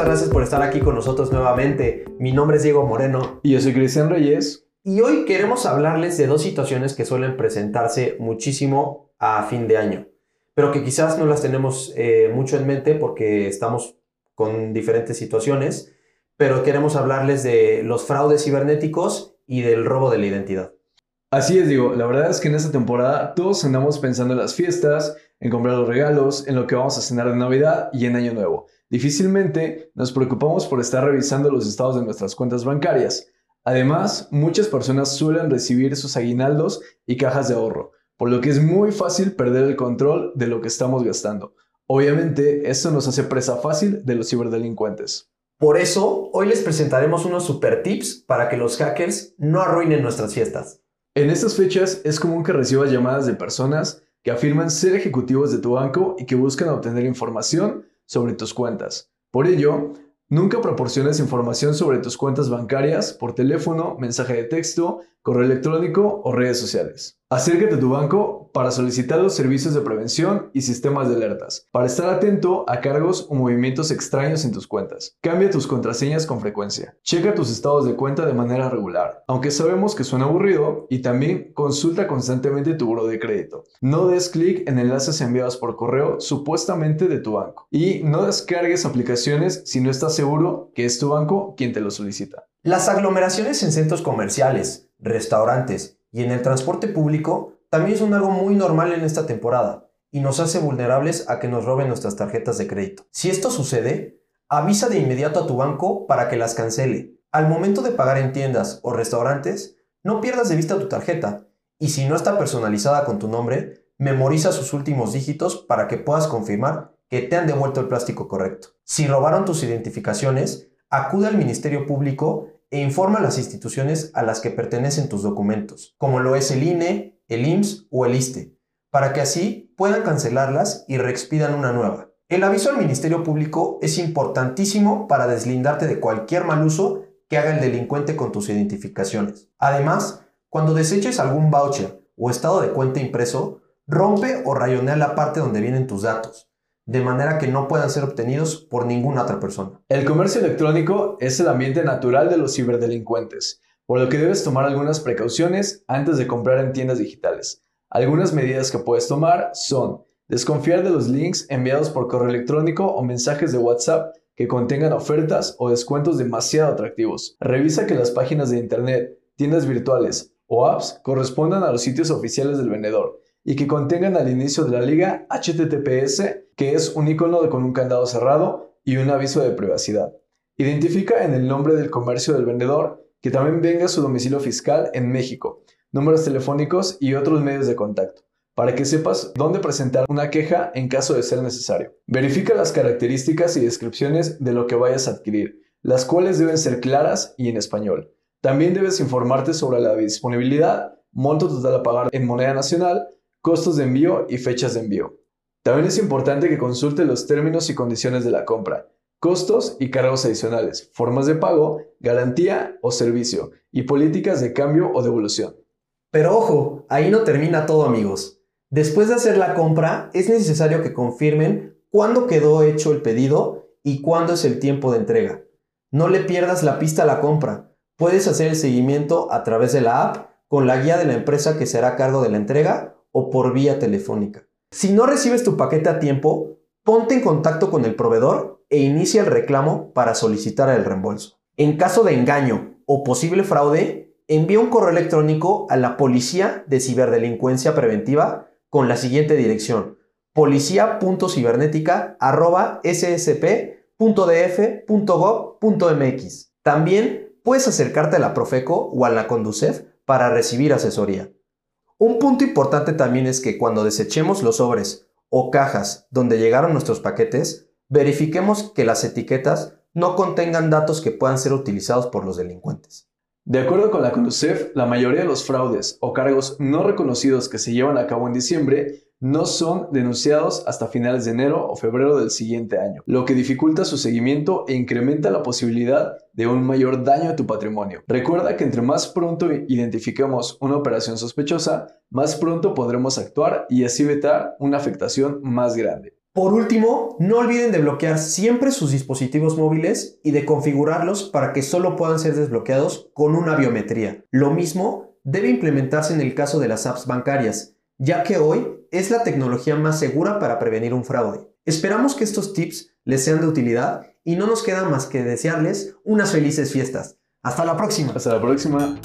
muchas gracias por estar aquí con nosotros nuevamente. Mi nombre es Diego Moreno. Y yo soy Cristian Reyes. Y hoy queremos hablarles de dos situaciones que suelen presentarse muchísimo a fin de año, pero que quizás no las tenemos eh, mucho en mente porque estamos con diferentes situaciones, pero queremos hablarles de los fraudes cibernéticos y del robo de la identidad. Así es, digo, la verdad es que en esta temporada todos andamos pensando en las fiestas, en comprar los regalos, en lo que vamos a cenar de Navidad y en Año Nuevo. Difícilmente nos preocupamos por estar revisando los estados de nuestras cuentas bancarias. Además, muchas personas suelen recibir sus aguinaldos y cajas de ahorro, por lo que es muy fácil perder el control de lo que estamos gastando. Obviamente, esto nos hace presa fácil de los ciberdelincuentes. Por eso, hoy les presentaremos unos super tips para que los hackers no arruinen nuestras fiestas. En estas fechas es común que recibas llamadas de personas que afirman ser ejecutivos de tu banco y que buscan obtener información sobre tus cuentas. Por ello, Nunca proporciones información sobre tus cuentas bancarias por teléfono, mensaje de texto, correo electrónico o redes sociales. Acércate a tu banco para solicitar los servicios de prevención y sistemas de alertas, para estar atento a cargos o movimientos extraños en tus cuentas. Cambia tus contraseñas con frecuencia. Checa tus estados de cuenta de manera regular, aunque sabemos que suena aburrido, y también consulta constantemente tu buro de crédito. No des clic en enlaces enviados por correo supuestamente de tu banco. Y no descargues aplicaciones si no estás seguro que es tu banco quien te lo solicita. Las aglomeraciones en centros comerciales, restaurantes y en el transporte público también son algo muy normal en esta temporada y nos hace vulnerables a que nos roben nuestras tarjetas de crédito. Si esto sucede, avisa de inmediato a tu banco para que las cancele. Al momento de pagar en tiendas o restaurantes, no pierdas de vista tu tarjeta y si no está personalizada con tu nombre, memoriza sus últimos dígitos para que puedas confirmar que te han devuelto el plástico correcto. Si robaron tus identificaciones, acude al Ministerio Público e informa a las instituciones a las que pertenecen tus documentos, como lo es el INE, el IMSS o el ISTE, para que así puedan cancelarlas y reexpidan una nueva. El aviso al Ministerio Público es importantísimo para deslindarte de cualquier mal uso que haga el delincuente con tus identificaciones. Además, cuando deseches algún voucher o estado de cuenta impreso, rompe o rayonea la parte donde vienen tus datos de manera que no puedan ser obtenidos por ninguna otra persona. El comercio electrónico es el ambiente natural de los ciberdelincuentes, por lo que debes tomar algunas precauciones antes de comprar en tiendas digitales. Algunas medidas que puedes tomar son desconfiar de los links enviados por correo electrónico o mensajes de WhatsApp que contengan ofertas o descuentos demasiado atractivos. Revisa que las páginas de Internet, tiendas virtuales o apps correspondan a los sitios oficiales del vendedor y que contengan al inicio de la liga HTTPS, que es un icono con un candado cerrado y un aviso de privacidad. Identifica en el nombre del comercio del vendedor que también venga su domicilio fiscal en México, números telefónicos y otros medios de contacto, para que sepas dónde presentar una queja en caso de ser necesario. Verifica las características y descripciones de lo que vayas a adquirir, las cuales deben ser claras y en español. También debes informarte sobre la disponibilidad, monto total a pagar en moneda nacional, costos de envío y fechas de envío. También es importante que consulte los términos y condiciones de la compra, costos y cargos adicionales, formas de pago, garantía o servicio y políticas de cambio o devolución. Pero ojo, ahí no termina todo amigos. Después de hacer la compra, es necesario que confirmen cuándo quedó hecho el pedido y cuándo es el tiempo de entrega. No le pierdas la pista a la compra. Puedes hacer el seguimiento a través de la app con la guía de la empresa que será cargo de la entrega o por vía telefónica. Si no recibes tu paquete a tiempo, ponte en contacto con el proveedor e inicia el reclamo para solicitar el reembolso. En caso de engaño o posible fraude, envía un correo electrónico a la Policía de Ciberdelincuencia Preventiva con la siguiente dirección: policía.cibernética@ssp.df.gov.mx. También puedes acercarte a la Profeco o a la Conducef para recibir asesoría. Un punto importante también es que cuando desechemos los sobres o cajas donde llegaron nuestros paquetes, verifiquemos que las etiquetas no contengan datos que puedan ser utilizados por los delincuentes. De acuerdo con la CONUCEF, la mayoría de los fraudes o cargos no reconocidos que se llevan a cabo en diciembre no son denunciados hasta finales de enero o febrero del siguiente año, lo que dificulta su seguimiento e incrementa la posibilidad de un mayor daño a tu patrimonio. Recuerda que entre más pronto identifiquemos una operación sospechosa, más pronto podremos actuar y así evitar una afectación más grande. Por último, no olviden de bloquear siempre sus dispositivos móviles y de configurarlos para que solo puedan ser desbloqueados con una biometría. Lo mismo debe implementarse en el caso de las apps bancarias, ya que hoy es la tecnología más segura para prevenir un fraude. Esperamos que estos tips les sean de utilidad y no nos queda más que desearles unas felices fiestas. Hasta la próxima. Hasta la próxima.